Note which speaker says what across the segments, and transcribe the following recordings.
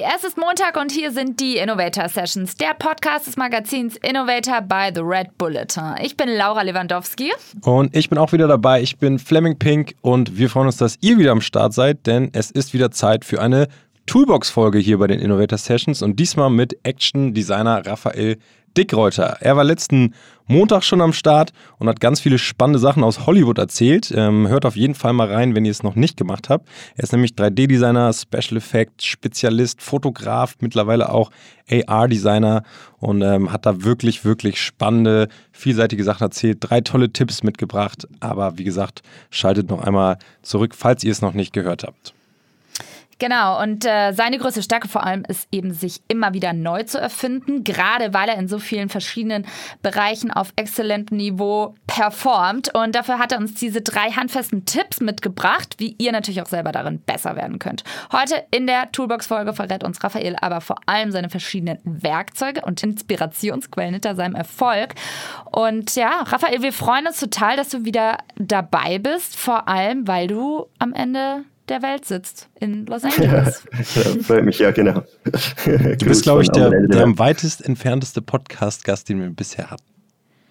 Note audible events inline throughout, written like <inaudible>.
Speaker 1: Es ist Montag und hier sind die Innovator Sessions, der Podcast des Magazins Innovator by The Red Bulletin. Ich bin Laura Lewandowski.
Speaker 2: Und ich bin auch wieder dabei. Ich bin Fleming Pink und wir freuen uns, dass ihr wieder am Start seid, denn es ist wieder Zeit für eine Toolbox-Folge hier bei den Innovator Sessions und diesmal mit Action-Designer Raphael Dickreuter. Er war letzten Montag schon am Start und hat ganz viele spannende Sachen aus Hollywood erzählt. Ähm, hört auf jeden Fall mal rein, wenn ihr es noch nicht gemacht habt. Er ist nämlich 3D-Designer, Special Effects, Spezialist, Fotograf, mittlerweile auch AR-Designer und ähm, hat da wirklich, wirklich spannende, vielseitige Sachen erzählt. Drei tolle Tipps mitgebracht. Aber wie gesagt, schaltet noch einmal zurück, falls ihr es noch nicht gehört habt.
Speaker 1: Genau, und äh, seine größte Stärke vor allem ist eben, sich immer wieder neu zu erfinden, gerade weil er in so vielen verschiedenen Bereichen auf exzellentem Niveau performt. Und dafür hat er uns diese drei handfesten Tipps mitgebracht, wie ihr natürlich auch selber darin besser werden könnt. Heute in der Toolbox-Folge verrät uns Raphael aber vor allem seine verschiedenen Werkzeuge und Inspirationsquellen hinter seinem Erfolg. Und ja, Raphael, wir freuen uns total, dass du wieder dabei bist, vor allem, weil du am Ende der Welt sitzt, in Los Angeles. <laughs>
Speaker 3: ja, freut mich, ja, genau.
Speaker 2: Du bist, glaube ich, der, der am weitest entfernteste Podcast-Gast, den wir bisher hatten.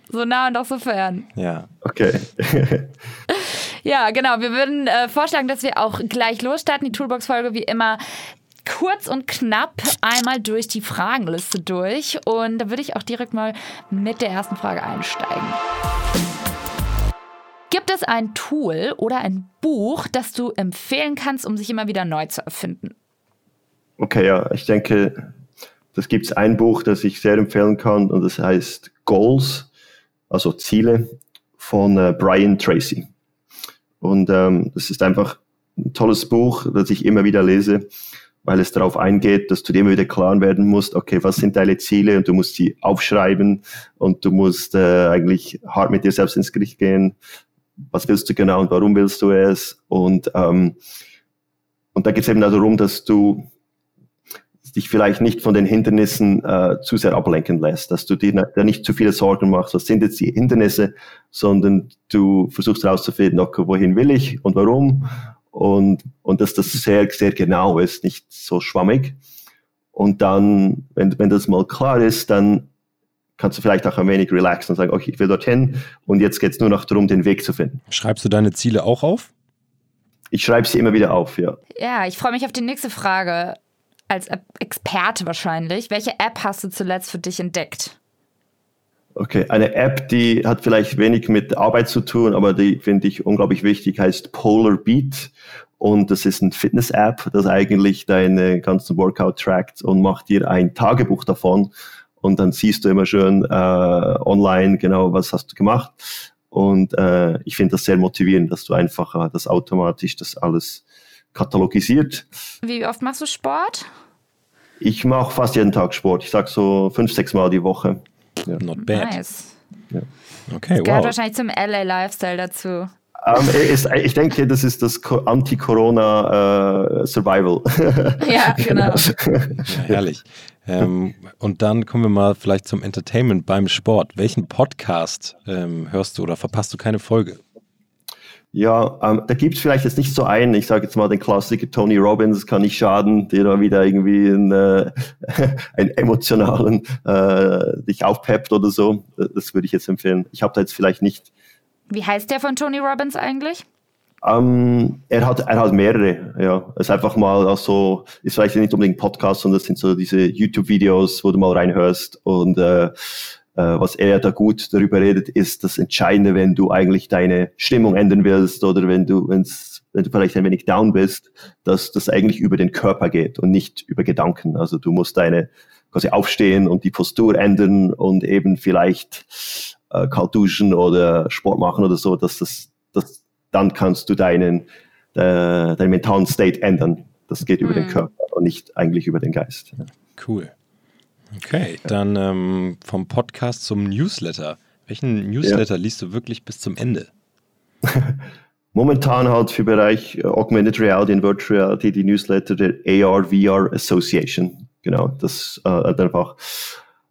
Speaker 1: So nah und auch so fern.
Speaker 2: Ja.
Speaker 3: Okay. <laughs>
Speaker 1: ja, genau. Wir würden äh, vorschlagen, dass wir auch gleich losstarten. Die Toolbox-Folge wie immer kurz und knapp einmal durch die Fragenliste durch. Und da würde ich auch direkt mal mit der ersten Frage einsteigen. Gibt es ein Tool oder ein Buch, das du empfehlen kannst, um sich immer wieder neu zu erfinden?
Speaker 3: Okay, ja, ich denke, das gibt es ein Buch, das ich sehr empfehlen kann und das heißt Goals, also Ziele von äh, Brian Tracy. Und ähm, das ist einfach ein tolles Buch, das ich immer wieder lese, weil es darauf eingeht, dass du dir immer wieder klar werden musst, okay, was sind deine Ziele und du musst sie aufschreiben und du musst äh, eigentlich hart mit dir selbst ins Gericht gehen, was willst du genau und warum willst du es? Und, ähm, und da geht es eben darum, dass du dich vielleicht nicht von den Hindernissen äh, zu sehr ablenken lässt, dass du dir da nicht zu viele Sorgen machst, was sind jetzt die Hindernisse, sondern du versuchst herauszufinden, okay, wohin will ich und warum und, und dass das sehr, sehr genau ist, nicht so schwammig. Und dann, wenn, wenn das mal klar ist, dann kannst du vielleicht auch ein wenig relaxen und sagen, okay, ich will dorthin und jetzt geht es nur noch darum, den Weg zu finden.
Speaker 2: Schreibst du deine Ziele auch auf?
Speaker 3: Ich schreibe sie immer wieder auf, ja.
Speaker 1: Ja, ich freue mich auf die nächste Frage. Als Experte wahrscheinlich. Welche App hast du zuletzt für dich entdeckt?
Speaker 3: Okay, eine App, die hat vielleicht wenig mit Arbeit zu tun, aber die finde ich unglaublich wichtig, heißt Polar Beat. Und das ist ein Fitness-App, das eigentlich deine ganzen Workout trackt und macht dir ein Tagebuch davon und dann siehst du immer schön äh, online genau, was hast du gemacht. Und äh, ich finde das sehr motivierend, dass du einfach äh, das automatisch das alles katalogisiert.
Speaker 1: Wie oft machst du Sport?
Speaker 3: Ich mache fast jeden Tag Sport. Ich sag so fünf, sechs Mal die Woche.
Speaker 2: Ja. Not bad.
Speaker 1: Nice.
Speaker 2: Ja. Okay,
Speaker 1: das gehört wahrscheinlich zum LA Lifestyle dazu.
Speaker 3: Um, ähm, ist, ich denke, das ist das Anti-Corona uh, Survival. <laughs>
Speaker 1: Ja, genau.
Speaker 2: ja, herrlich. Ähm, und dann kommen wir mal vielleicht zum Entertainment beim Sport. Welchen Podcast ähm, hörst du oder verpasst du keine Folge?
Speaker 3: Ja, ähm, da gibt es vielleicht jetzt nicht so einen, ich sage jetzt mal den Klassiker Tony Robbins, kann nicht schaden, der da wieder irgendwie einen, äh, <laughs> einen emotionalen äh, dich aufpeppt oder so. Das würde ich jetzt empfehlen. Ich habe da jetzt vielleicht nicht
Speaker 1: wie heißt der von Tony Robbins eigentlich?
Speaker 3: Um, er hat, er hat mehrere, ja. Es ist einfach mal also, ist vielleicht nicht unbedingt Podcast, sondern es sind so diese YouTube-Videos, wo du mal reinhörst und äh, äh, was er da gut darüber redet, ist das Entscheidende, wenn du eigentlich deine Stimmung ändern willst oder wenn du, wenn's, wenn du vielleicht ein wenig down bist, dass das eigentlich über den Körper geht und nicht über Gedanken. Also du musst deine quasi aufstehen und die Postur ändern und eben vielleicht äh, kalt duschen oder Sport machen oder so, dass das, das dann kannst du deinen, äh, deinen mentalen State ändern. Das geht über mhm. den Körper und nicht eigentlich über den Geist.
Speaker 2: Cool. Okay, dann ähm, vom Podcast zum Newsletter. Welchen Newsletter ja. liest du wirklich bis zum Ende? <laughs>
Speaker 3: Momentan halt für Bereich Augmented Reality und Virtual Reality die Newsletter der AR VR Association. Genau, das äh, einfach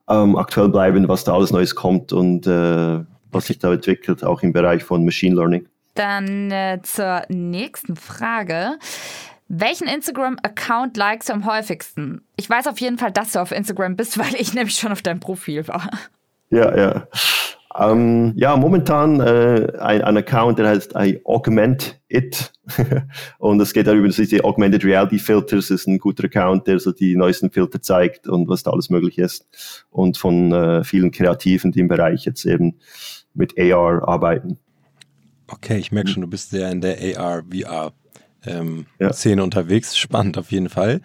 Speaker 3: ähm, aktuell bleiben, was da alles Neues kommt und äh, was sich da entwickelt, auch im Bereich von Machine Learning.
Speaker 1: Dann äh, zur nächsten Frage. Welchen Instagram-Account likest du am häufigsten? Ich weiß auf jeden Fall, dass du auf Instagram bist, <laughs> weil ich nämlich schon auf deinem Profil war.
Speaker 3: Ja, ja. Ähm, ja, momentan äh, ein, ein Account, der heißt I Augment It. <laughs> und es geht darüber, dass diese Augmented Reality Filters ist ein guter Account, der so die neuesten Filter zeigt und was da alles möglich ist. Und von äh, vielen Kreativen, die im Bereich jetzt eben mit AR arbeiten.
Speaker 2: Okay, ich merke schon, du bist sehr in der AR, VR ähm, ja. Szene unterwegs. Spannend auf jeden Fall.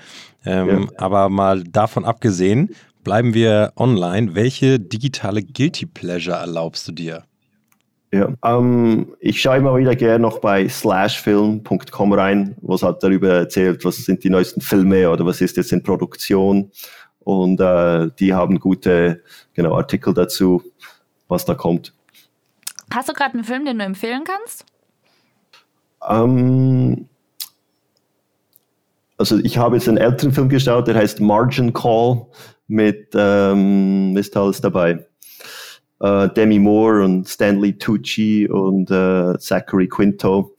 Speaker 2: Ähm, ja. Aber mal davon abgesehen, bleiben wir online. Welche digitale Guilty Pleasure erlaubst du dir?
Speaker 3: Ja, ähm, ich schaue immer wieder gerne noch bei slashfilm.com rein, wo es halt darüber erzählt, was sind die neuesten Filme oder was ist jetzt in Produktion. Und äh, die haben gute genau, Artikel dazu, was da kommt.
Speaker 1: Hast du gerade einen Film, den du empfehlen kannst?
Speaker 3: Ähm, also ich habe jetzt einen älteren Film geschaut, der heißt Margin Call mit, ähm, ist alles dabei? Äh, Demi Moore und Stanley Tucci und äh, Zachary Quinto.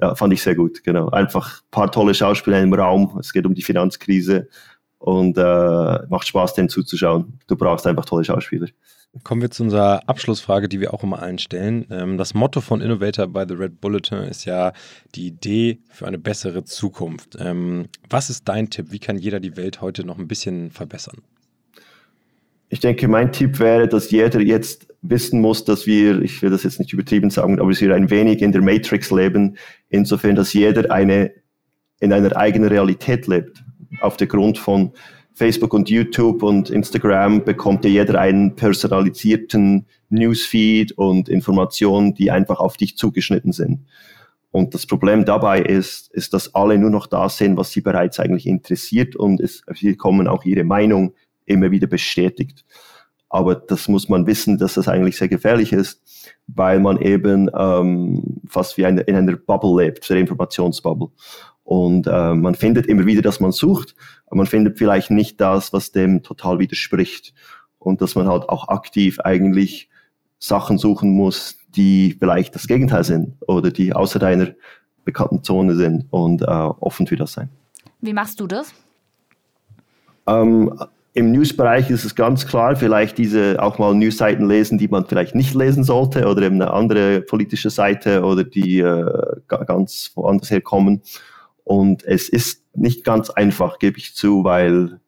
Speaker 3: Ja, fand ich sehr gut, genau. Einfach ein paar tolle Schauspieler im Raum. Es geht um die Finanzkrise und äh, macht Spaß, dem zuzuschauen. Du brauchst einfach tolle Schauspieler.
Speaker 2: Kommen wir zu unserer Abschlussfrage, die wir auch immer allen stellen. Ähm, das Motto von Innovator by the Red Bulletin ist ja die Idee für eine bessere Zukunft. Ähm, was ist dein Tipp? Wie kann jeder die Welt heute noch ein bisschen verbessern?
Speaker 3: Ich denke, mein Tipp wäre, dass jeder jetzt wissen muss, dass wir, ich will das jetzt nicht übertrieben sagen, aber wir ein wenig in der Matrix leben, insofern, dass jeder eine, in einer eigenen Realität lebt, auf der Grund von Facebook und YouTube und Instagram bekommt ja jeder einen personalisierten Newsfeed und Informationen, die einfach auf dich zugeschnitten sind. Und das Problem dabei ist, ist, dass alle nur noch da sehen, was sie bereits eigentlich interessiert und es, sie bekommen auch ihre Meinung immer wieder bestätigt. Aber das muss man wissen, dass das eigentlich sehr gefährlich ist, weil man eben ähm, fast wie eine, in einer Bubble lebt, der Informationsbubble. Und äh, man findet immer wieder, dass man sucht, aber man findet vielleicht nicht das, was dem total widerspricht. Und dass man halt auch aktiv eigentlich Sachen suchen muss, die vielleicht das Gegenteil sind oder die außer deiner bekannten Zone sind und äh, offen für das sein.
Speaker 1: Wie machst du das?
Speaker 3: Ähm, Im Newsbereich ist es ganz klar, vielleicht diese auch mal Newsseiten lesen, die man vielleicht nicht lesen sollte oder eben eine andere politische Seite oder die äh, ganz woanders herkommen. Und es ist nicht ganz einfach, gebe ich zu, weil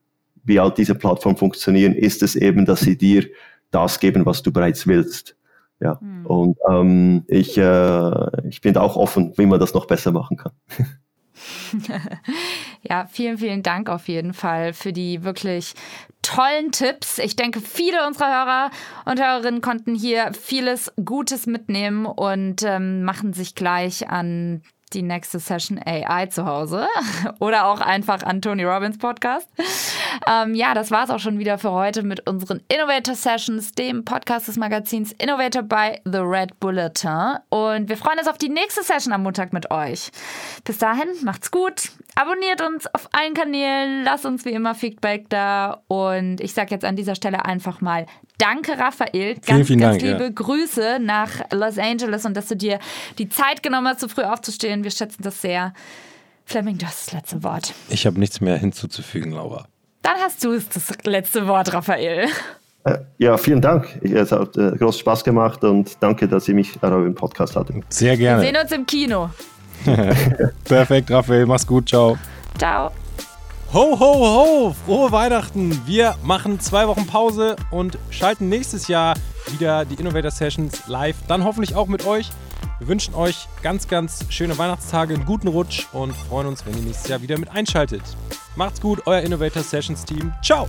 Speaker 3: wie all diese Plattformen funktionieren, ist es eben, dass sie dir das geben, was du bereits willst. Ja, mhm. und ähm, ich, äh, ich bin auch offen, wie man das noch besser machen kann. <laughs> <laughs>
Speaker 1: ja, vielen, vielen Dank auf jeden Fall für die wirklich tollen Tipps. Ich denke, viele unserer Hörer und Hörerinnen konnten hier vieles Gutes mitnehmen und ähm, machen sich gleich an die nächste Session AI zu Hause <laughs> oder auch einfach an Tony Robbins Podcast. Ähm, ja, das war es auch schon wieder für heute mit unseren Innovator Sessions, dem Podcast des Magazins Innovator by The Red Bulletin. Und wir freuen uns auf die nächste Session am Montag mit euch. Bis dahin, macht's gut. Abonniert uns auf allen Kanälen, lasst uns wie immer Feedback da. Und ich sage jetzt an dieser Stelle einfach mal Danke, Raphael. Ganz, vielen, vielen ganz Dank, liebe ja. Grüße nach Los Angeles und dass du dir die Zeit genommen hast, so früh aufzustehen. Wir schätzen das sehr. Fleming, du hast das letzte Wort.
Speaker 2: Ich habe nichts mehr hinzuzufügen, Laura.
Speaker 1: Dann hast du das letzte Wort, Raphael.
Speaker 3: Äh, ja, vielen Dank. Es hat äh, großen Spaß gemacht und danke, dass ihr mich an eurem Podcast hattet.
Speaker 2: Sehr gerne.
Speaker 1: Wir sehen uns im Kino. <laughs>
Speaker 2: Perfekt, Raphael. Mach's gut. Ciao.
Speaker 1: Ciao.
Speaker 2: Ho, ho, ho! Frohe Weihnachten! Wir machen zwei Wochen Pause und schalten nächstes Jahr wieder die Innovator Sessions live. Dann hoffentlich auch mit euch. Wir wünschen euch ganz, ganz schöne Weihnachtstage, einen guten Rutsch und freuen uns, wenn ihr nächstes Jahr wieder mit einschaltet. Macht's gut, euer Innovator Sessions Team. Ciao!